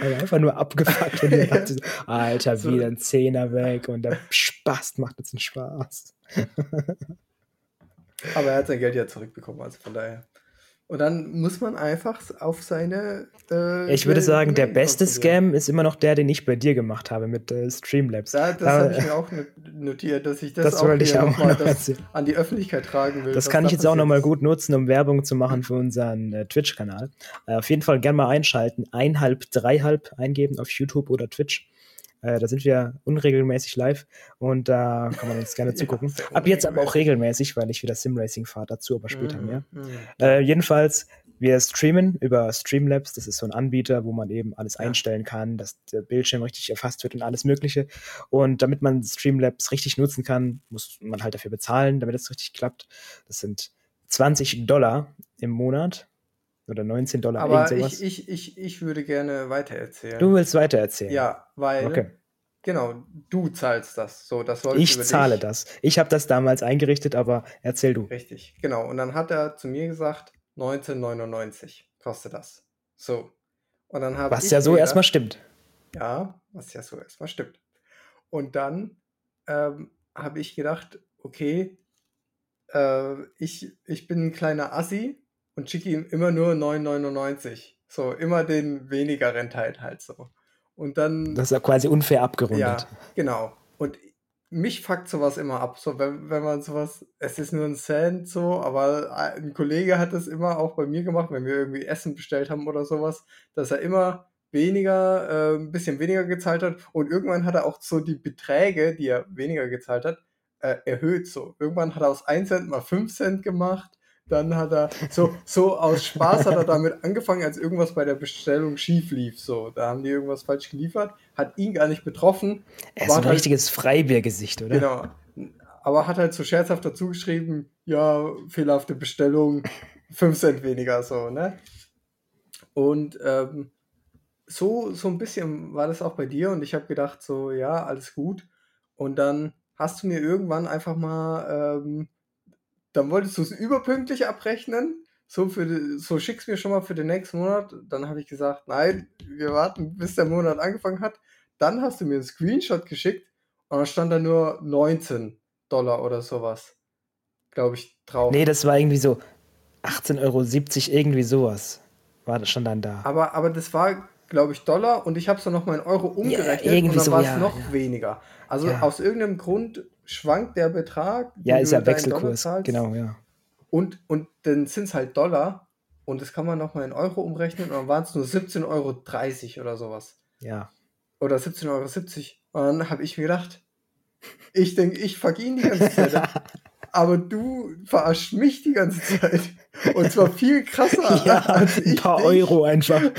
Also einfach nur abgefuckt und ich dachte, so, Alter, So. wieder ein Zehner weg und der Spaß macht jetzt einen Spaß. Aber er hat sein Geld ja zurückbekommen, also von daher. Und dann muss man einfach auf seine. Äh, Ich würde sagen, der beste. Scam ist immer noch der, den ich bei dir gemacht habe mit äh, Streamlabs. Da, das Da- habe ich mir auch not- notiert, dass ich das, Das auch ich auch noch mal das an die Öffentlichkeit tragen will. Das kann ich jetzt auch nochmal gut nutzen, um Werbung zu machen für unseren äh, Twitch-Kanal. Äh, auf jeden Fall gerne mal einschalten. Einhalb, dreihalb eingeben auf YouTube oder Twitch. Äh, da sind wir unregelmäßig live und da kann man uns gerne zugucken. Ab jetzt aber auch regelmäßig, weil ich wieder Simracing fahre, dazu aber später Mhm, mehr. mhm. Äh, jedenfalls, wir streamen über Streamlabs. Das ist so ein Anbieter, wo man eben alles einstellen kann, dass der Bildschirm richtig erfasst wird und alles Mögliche. Und damit man Streamlabs richtig nutzen kann, muss man halt dafür bezahlen, damit es richtig klappt. Das sind 20 Dollar im Monat oder 19 Dollar, Aber ich, ich, ich, ich würde gerne weitererzählen. du willst weiter erzählen. Ja, weil. Okay. Genau, du zahlst das. So, das läuft Ich zahle das. Ich habe das damals eingerichtet, aber erzähl du. Richtig, genau. Und dann hat er zu mir gesagt, 19,99 kostet das. So. Und dann habe Was ja so erstmal stimmt. Ja, was ja so erstmal stimmt. Und dann ähm, habe ich gedacht, okay, äh, ich, ich bin ein kleiner Assi und schicke ihm immer nur 9,99. So, immer den weniger Rentheit halt so. Und dann. Das ist ja quasi unfair abgerundet. Ja, genau. Und mich fuckt sowas immer ab. So, wenn, wenn man sowas, es ist nur ein Cent so, aber ein Kollege hat das immer auch bei mir gemacht, wenn wir irgendwie Essen bestellt haben oder sowas, dass er immer weniger, äh, ein bisschen weniger gezahlt hat und irgendwann hat er auch so die Beträge, die er weniger gezahlt hat, äh, erhöht so. Irgendwann hat er aus 1 Cent mal 5 Cent gemacht, dann hat er so, so aus Spaß hat er damit angefangen, als irgendwas bei der Bestellung schief lief. So, da haben die irgendwas falsch geliefert, hat ihn gar nicht betroffen, Er ist ein halt- richtiges Freibiergesicht, oder? Genau. Aber hat halt so scherzhaft dazu geschrieben, ja, fehlerhafte Bestellung, 5 Cent weniger, so, ne? Und ähm, so, so ein bisschen war das auch bei dir und ich habe gedacht, so, ja, alles gut. Und dann hast du mir irgendwann einfach mal, ähm, dann wolltest du es überpünktlich abrechnen, so, für so schick's mir schon mal für den nächsten Monat. Dann habe ich gesagt, nein, wir warten, bis der Monat angefangen hat. Dann hast du mir einen Screenshot geschickt und dann stand da nur 19 Dollar oder sowas, glaube ich, drauf. Nee, das war irgendwie so 18,70 Euro, irgendwie sowas. War das schon dann da. Aber, aber das war, glaube ich, Dollar und ich habe es dann nochmal in Euro umgerechnet irgendwie und dann so, war es ja, noch ja. weniger. Also Ja. aus irgendeinem Grund schwankt der Betrag. ja, ist ja Wechselkurs. Genau, ja. Und, und dann sind es halt Dollar und das kann man nochmal in Euro umrechnen und dann waren es nur 17,30 Euro oder sowas. Ja. Oder 17,70 Euro. Und dann habe ich mir gedacht, ich denke, ich fuck ihn die ganze Zeit. aber du verarschst mich die ganze Zeit. Und zwar viel krasser ja, als ich. ein paar dich. Euro einfach.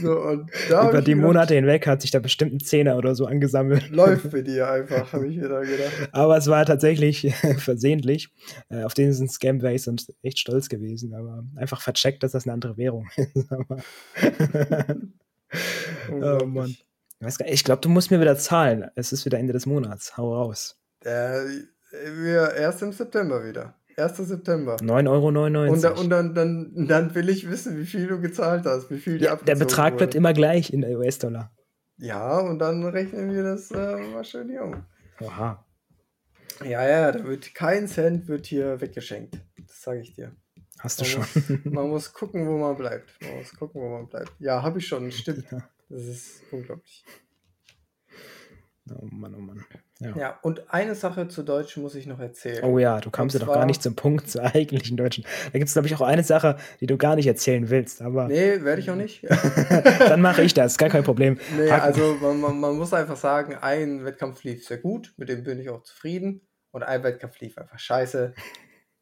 Ja. So, Über die Monate hinweg hat sich da bestimmt ein Zehner oder so angesammelt. Läuft bei dir einfach, habe ich mir da gedacht. Aber es war tatsächlich versehentlich. Äh, auf diesen Scam wäre ich sonst echt stolz gewesen. Aber einfach vercheckt, dass das eine andere Währung ist. Oh. Mann. Ich glaube, du musst mir wieder zahlen. Es ist wieder Ende des Monats. Hau raus. Äh, wir erst im September wieder. 1. September. 9,99 Euro. Und, da, und dann, dann, dann will ich wissen, wie viel du gezahlt hast, wie viel ja, der Betrag wurde. bleibt immer gleich in US-Dollar. Ja, und dann rechnen wir das äh, mal schön hier um. Oha. Ja, ja, da wird kein Cent wird hier weggeschenkt. Das sage ich dir. Hast du Man schon. muss, man muss gucken, wo man bleibt. Man muss gucken, wo man bleibt. Ja, habe ich schon, stimmt. Ja. Das ist unglaublich. Oh Mann, oh Mann. Ja. Ja, und eine Sache zu Deutsch muss ich noch erzählen. Oh ja, du kamst ja doch gar nicht zum Punkt zur eigentlichen Deutschen. Da gibt es, glaube ich, auch eine Sache, die du gar nicht erzählen willst, aber Nee, werde ich auch nicht. dann mache ich das, gar kein Problem. Nee, Haken. also man, man, man muss einfach sagen, ein Wettkampf lief sehr gut, mit dem bin ich auch zufrieden. Und ein Wettkampf lief einfach scheiße,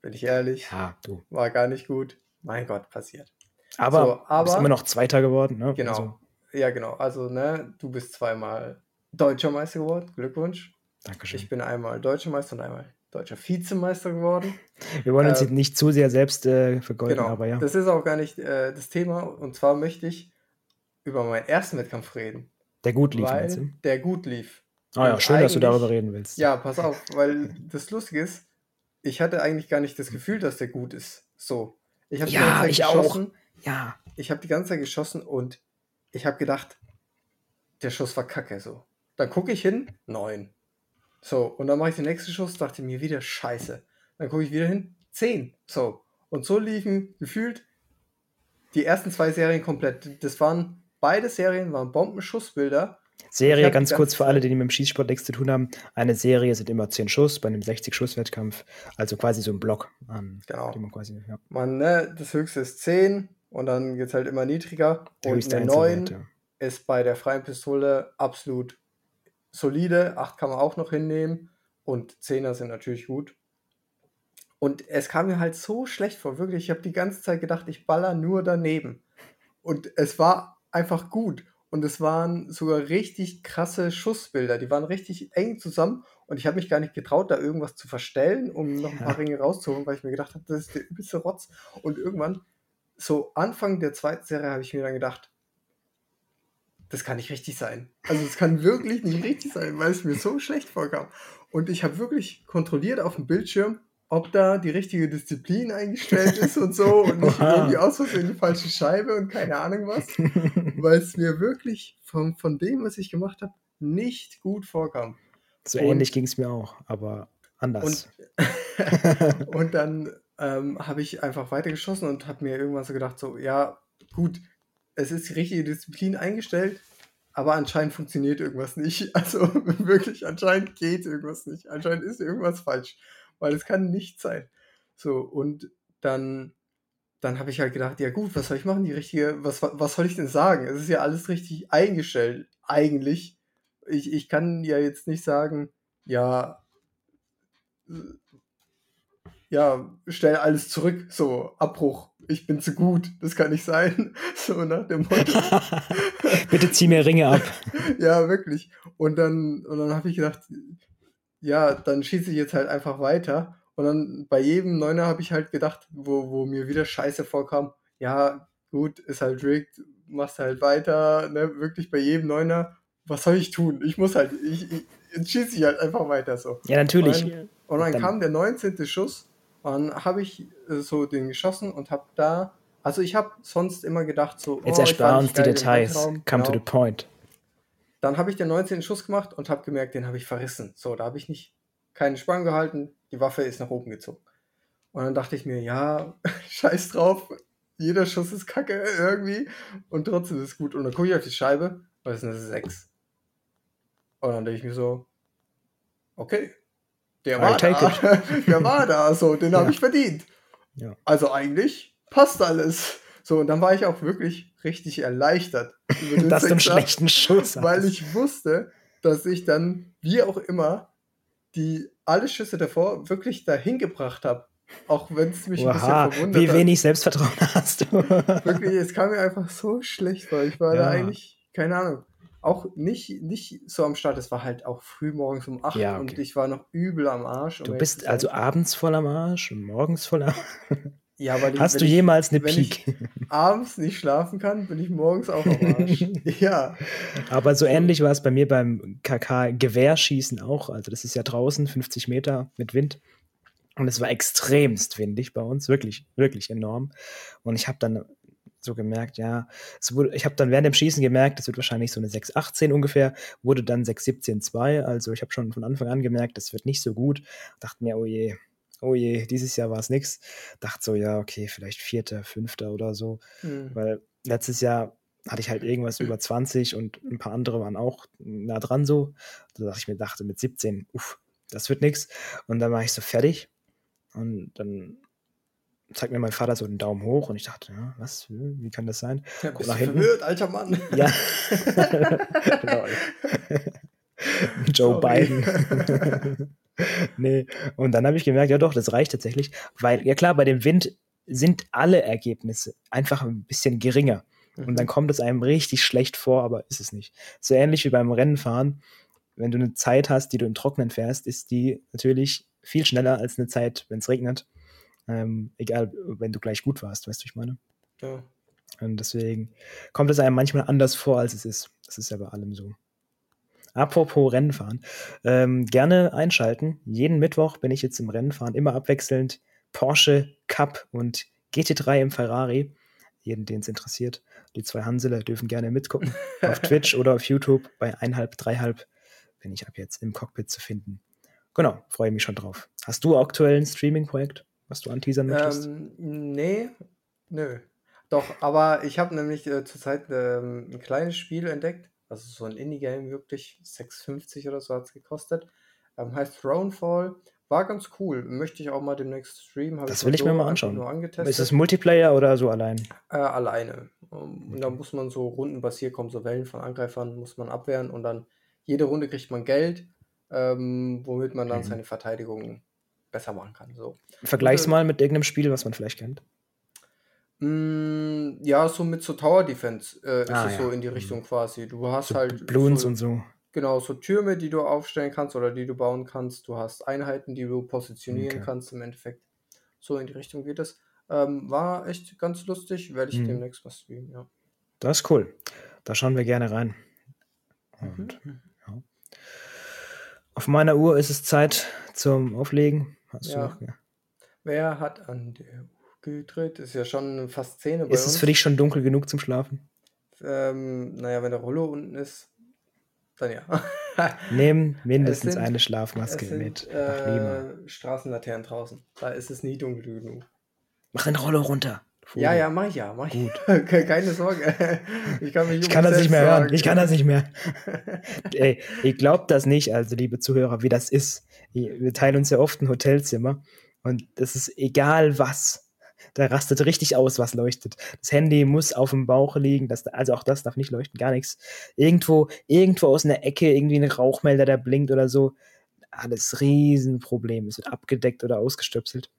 bin ich ehrlich. Ja, du. War gar nicht gut. Mein Gott, passiert. Aber, So, du bist aber- immer noch Zweiter geworden, ne? Genau. Also, Ja, genau. Also, ne, du bist zweimal deutscher Meister geworden. Glückwunsch. Dankeschön. Ich bin einmal deutscher Meister und einmal deutscher Vizemeister geworden. Wir wollen uns äh, jetzt nicht zu sehr selbst äh, vergolden, Genau. aber ja. Das ist auch gar nicht äh, das Thema. Und zwar möchte ich über meinen ersten Wettkampf reden. Der gut lief, weil du? der gut lief. Ah ja, schön, dass du darüber reden willst. Ja, pass auf, weil das Lustige ist, ich hatte eigentlich gar nicht das Gefühl, dass der gut ist. So. Ich habe Ja, ich auch. geschossen. Ja. Ich habe die ganze Zeit geschossen und ich habe gedacht, der Schuss war kacke so. Dann gucke ich hin, neun. So, und dann mache ich den nächsten Schuss, dachte mir wieder scheiße. Dann gucke ich wieder hin, zehn. So. Und so liefen gefühlt die ersten zwei Serien komplett. Das waren, beide Serien waren Bombenschussbilder. Serie, ganz kurz für alle, die mit dem Schießsport nichts zu tun haben. Eine Serie sind immer 10 Schuss bei einem 60-Schuss-Wettkampf. Also quasi so ein Block an. Genau. den man quasi, ja, Man, ne, das höchste ist 10 und dann geht es halt immer niedriger. der und eine Einzelwert, 9 ja. ist bei der freien Pistole absolut solide. 8 kann man auch noch hinnehmen. Und 10er sind natürlich gut. Und es kam mir halt so schlecht vor, wirklich. Ich habe die ganze Zeit gedacht, ich baller nur daneben. Und es war einfach gut. Und es waren sogar richtig krasse Schussbilder. Die waren richtig eng zusammen. Und ich habe mich gar nicht getraut, da irgendwas zu verstellen, um noch ein paar Ringe rauszuholen, weil ich mir gedacht habe, das ist der übelste Rotz. Und irgendwann, so Anfang der zweiten Serie, habe ich mir dann gedacht, das kann nicht richtig sein. Also es kann wirklich nicht richtig sein, weil es mir so schlecht vorkam. Und ich habe wirklich kontrolliert auf dem Bildschirm, ob da die richtige Disziplin eingestellt ist und so und nicht Oha. irgendwie aus Versehen die falsche Scheibe und keine Ahnung was, weil es mir wirklich von, von dem, was ich gemacht habe, nicht gut vorkam. so Und- ähnlich ging es mir auch, aber anders. Und dann ähm, habe ich einfach weitergeschossen und habe mir irgendwann so gedacht, so, ja, gut, es ist die richtige Disziplin eingestellt, aber anscheinend funktioniert irgendwas nicht. Also wirklich, anscheinend geht irgendwas nicht. Anscheinend ist irgendwas falsch, weil es kann nicht sein. So, und dann, dann habe ich halt gedacht, ja gut, was soll ich machen? Die richtige, was, was soll ich denn sagen? Es ist ja alles richtig eingestellt, eigentlich. Ich, ich kann ja jetzt nicht sagen, ja, ja, stell alles zurück, so Abbruch, ich bin zu gut, das kann nicht sein, so nach dem Motto. Bitte zieh mir Ringe ab. ja, wirklich. Und dann, und dann habe ich gedacht, ja, dann schieße ich jetzt halt einfach weiter. Und dann bei jedem Neuner habe ich halt gedacht, wo, wo mir wieder Scheiße vorkam, ja, gut, ist halt rigged, machst halt weiter, ne, wirklich bei jedem Neuner, was soll ich tun? Ich muss halt, ich, ich jetzt schieße ich halt einfach weiter so. Ja, natürlich. Nein. Und dann, Dann- kam der 19. Schuss und dann habe ich äh, so den geschossen und habe da, also ich habe sonst immer gedacht so, Jetzt oh, ich erspar uns die Details. Come to Genau. the point. Dann habe ich den 19. Schuss gemacht und habe gemerkt, den habe ich verrissen. So, da habe ich nicht keinen Spann gehalten, die Waffe ist nach oben gezogen. Und dann dachte ich mir, ja, scheiß drauf, jeder Schuss ist kacke irgendwie und trotzdem ist es gut. Und dann gucke ich auf die Scheibe, was ist das? 6. Und dann denke ich mir so, okay, der war da. der war da, so, den habe Ja. ich verdient. Ja. Also eigentlich passt alles. So, und dann war ich auch wirklich richtig erleichtert. über den Dass du einen Sechser schlechten Schuss weil hast. ich wusste, dass ich dann, wie auch immer, die alle Schüsse davor wirklich dahin gebracht habe. Auch wenn es mich ein Oha, bisschen verwundert wie hat. wenig Selbstvertrauen hast du. Wirklich, es kam mir einfach so schlecht vor. Ich war da Ja. eigentlich, keine Ahnung, auch nicht, nicht so am Start. Es war halt auch früh morgens um 8 Ja, okay. und ich war noch übel am Arsch. Du bist also abends voll am Arsch und morgens voll am Arsch. ja, weil ich, Hast du ich jemals eine wenn ich- Peak? abends nicht schlafen kann, bin ich morgens auch am Arsch. ja, Aber so ähnlich war es bei mir beim KK-Gewehrschießen auch. Also das ist ja draußen, 50 Meter mit Wind. Und es war extremst windig bei uns, wirklich, wirklich enorm. Und ich habe dann so gemerkt, ja, es wurde, ich habe dann während dem Schießen gemerkt, es wird wahrscheinlich so eine 6,18 ungefähr, wurde dann 6,17,2. Also ich habe schon von Anfang an gemerkt, das wird nicht so gut. Dachte mir, oh je, oh je, dieses Jahr war es nix. Dachte so, ja, okay, vielleicht Vierter, Fünfter oder so. hm. Weil letztes Jahr hatte ich halt irgendwas über 20 und ein paar andere waren auch nah dran so. Da dachte ich mir, dachte mit 17, uff, das wird nix. Und dann war ich so fertig. Und dann zeigt mir mein Vater so einen Daumen hoch und ich dachte, ja, was, wie kann das sein? ja Guck nach hinten. verwirrt, alter Mann. Ja. Joe Sorry. Biden. nee. Und dann habe ich gemerkt, ja doch, das reicht tatsächlich. Weil, ja klar, bei dem Wind sind alle Ergebnisse einfach ein bisschen geringer. Und dann kommt es einem richtig schlecht vor, aber ist es nicht. So ähnlich wie beim Rennenfahren. Wenn du eine Zeit hast, die du im Trocknen fährst, ist die natürlich viel schneller als eine Zeit, wenn es regnet. Ähm, egal, wenn du gleich gut warst, weißt du, ich meine? ja. Und deswegen kommt es einem manchmal anders vor, als es ist. Das ist ja bei allem so. Apropos Rennfahren. Ähm, gerne einschalten. Jeden Mittwoch bin ich jetzt im Rennfahren, immer abwechselnd Porsche, Cup und GT3 im Ferrari. Jeden, den es interessiert. Die zwei Hansele dürfen gerne mitgucken. auf Twitch oder auf YouTube bei einhalb, dreihalb bin ich ab jetzt im Cockpit zu finden. Genau, freue mich schon drauf. Hast du aktuell ein Streaming-Projekt, was du anteasern möchtest? Ähm, nee, nö. Doch, aber ich habe nämlich äh, zurzeit ähm, ein kleines Spiel entdeckt. Also so ein Indie-Game wirklich. 6,50 oder so hat es gekostet. Ähm, heißt Thronefall. War ganz cool. Möchte ich auch mal demnächst streamen. Das will ich mir mal anschauen. Ist es Multiplayer oder so allein? Äh, alleine. Und da muss man so rundenbasiert kommen, so Wellen von Angreifern muss man abwehren und dann jede Runde kriegt man Geld, ähm, womit man dann Mhm. seine Verteidigung besser machen kann. So. Vergleich's mal mit irgendeinem Spiel, was man vielleicht kennt. Mm, ja, so mit so Tower Defense äh, ist Ah, es ja. so in die Mhm. Richtung quasi. Du hast So halt Bloons so, und so. genau so Türme, die du aufstellen kannst oder die du bauen kannst. Du hast Einheiten, die du positionieren Okay. kannst im Endeffekt. So in die Richtung geht es. Ähm, war echt ganz lustig. Werde ich Mhm. demnächst mal streamen, ja. Das ist cool. Da schauen wir gerne rein. Mhm. Und auf meiner Uhr ist es Zeit zum Auflegen. Hast Ja. noch, ja. Wer hat an der Uhr gedreht? Ist ja schon fast 10 Uhr Ist es für dich schon dunkel genug zum Schlafen? Ähm, naja, wenn der Rollo unten ist, dann ja. Nehmen mindestens sind- eine Schlafmaske sind mit. Äh, Straßenlaternen draußen. Da ist es nie dunkel genug. Mach den Rollo runter. Ja, ja, mach ich ja, mach ich. Gut. Keine Sorge. Ich kann mich Ich kann das nicht mehr hören. sorgen. Ich kann das nicht mehr. Ey, ihr glaubt das nicht, also liebe Zuhörer, wie das ist. Wir teilen uns ja oft ein Hotelzimmer und das ist egal was. Da rastet richtig aus, was leuchtet. Das Handy muss auf dem Bauch liegen, das, also auch das darf nicht leuchten, gar nichts. Irgendwo, irgendwo aus einer Ecke irgendwie ein Rauchmelder, der blinkt oder so. Alles Riesenproblem. Es wird abgedeckt oder ausgestöpselt.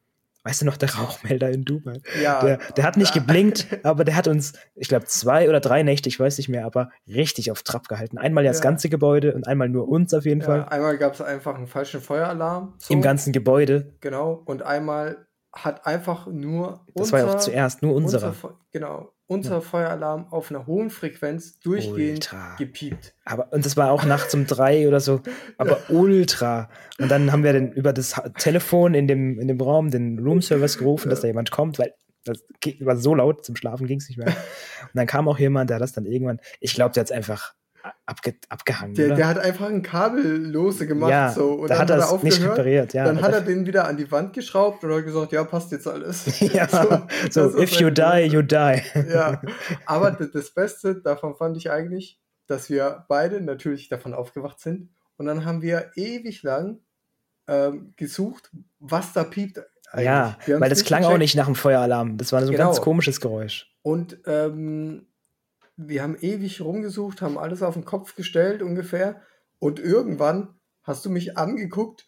Weißt du noch, der Rauchmelder in Dubai? Ja, Der, der hat nicht geblinkt, aber der hat uns, ich glaube, zwei oder drei Nächte, ich weiß nicht mehr, aber richtig auf Trab gehalten. Einmal ja das ganze Gebäude und einmal nur uns auf jeden Ja, Fall. einmal gab es einfach einen falschen Feueralarm. so, Im ganzen Gebäude. Genau. Und einmal hat einfach nur Das war ja auch zuerst nur unser, unserer. Fe- genau, unser Feueralarm auf einer hohen Frequenz durchgehend Ultra. gepiept. Aber, und das war auch nachts um drei oder so, aber ultra. Und dann haben wir dann über das Telefon in dem, in dem Raum den Roomservice gerufen, dass da jemand kommt, weil das war so laut, zum Schlafen ging es nicht mehr. Und dann kam auch jemand, der hat das dann irgendwann, ich glaube, der hat es einfach abge, abgehangen. Der, der hat einfach ein Kabel lose gemacht. ja, so, und da dann hat er es nicht aufgehört. repariert. Ja, dann hat er den wieder an die Wand geschraubt und hat gesagt, ja, passt jetzt alles. Ja, so, ist if you seine die, you die. Ja, aber das Beste davon fand ich eigentlich, dass wir beide natürlich davon aufgewacht sind und dann haben wir ewig lang ähm, gesucht, was da piept. eigentlich. Ja, weil das klang auch gecheckt. nicht nach einem Feueralarm. Das war so ein Genau. ganz komisches Geräusch. Und ähm, wir haben ewig rumgesucht, haben alles auf den Kopf gestellt ungefähr. Und irgendwann hast du mich angeguckt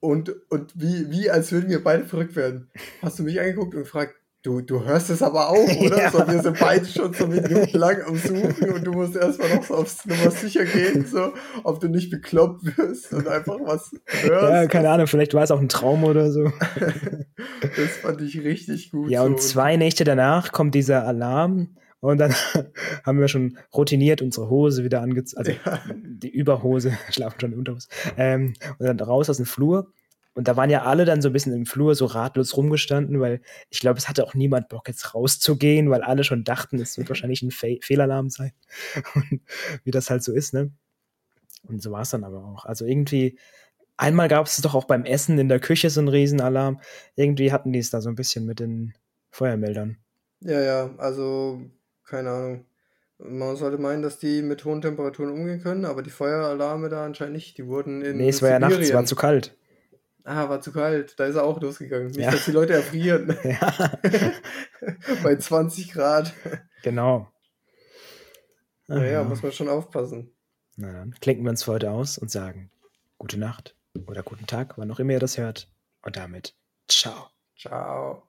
und, und wie, wie als würden wir beide verrückt werden. Hast du mich angeguckt und gefragt, du, du hörst es aber auch, oder? Ja. So, wir sind beide schon so Minuten lang am Suchen und du musst erstmal noch so aufs Nummer sicher gehen, so, ob du nicht bekloppt wirst und einfach was hörst. Ja, keine Ahnung, vielleicht war es auch ein Traum oder so. Das fand ich richtig gut. Ja, so. und zwei Nächte danach kommt dieser Alarm und dann haben wir schon routiniert unsere Hose wieder angezogen, also Ja. die Überhose, schlafen schon in Unterhose, ähm, und dann raus aus dem Flur. Und da waren ja alle dann so ein bisschen im Flur so ratlos rumgestanden, weil ich glaube, es hatte auch niemand Bock, jetzt rauszugehen, weil alle schon dachten, es wird wahrscheinlich ein Fe Fehlalarm sein. Und wie das halt so ist, ne? Und so war es dann aber auch. Also irgendwie, einmal gab es doch auch beim Essen in der Küche so einen Riesenalarm. Irgendwie hatten die es da so ein bisschen mit den Feuermeldern. Ja, ja, also keine Ahnung. Man sollte meinen, dass die mit hohen Temperaturen umgehen können, aber die Feueralarme da anscheinend nicht. Die wurden in nee, es war ja nachts, es war Sibirien- zu kalt. Ah, war zu kalt. Da ist er auch losgegangen. Nicht, Ja. dass die Leute erfrieren. Ja, Bei 20 Grad. genau. Naja, muss man schon aufpassen. Na dann klinken wir uns für heute aus und sagen gute Nacht oder guten Tag, wann auch immer ihr das hört. Und damit, ciao. Ciao.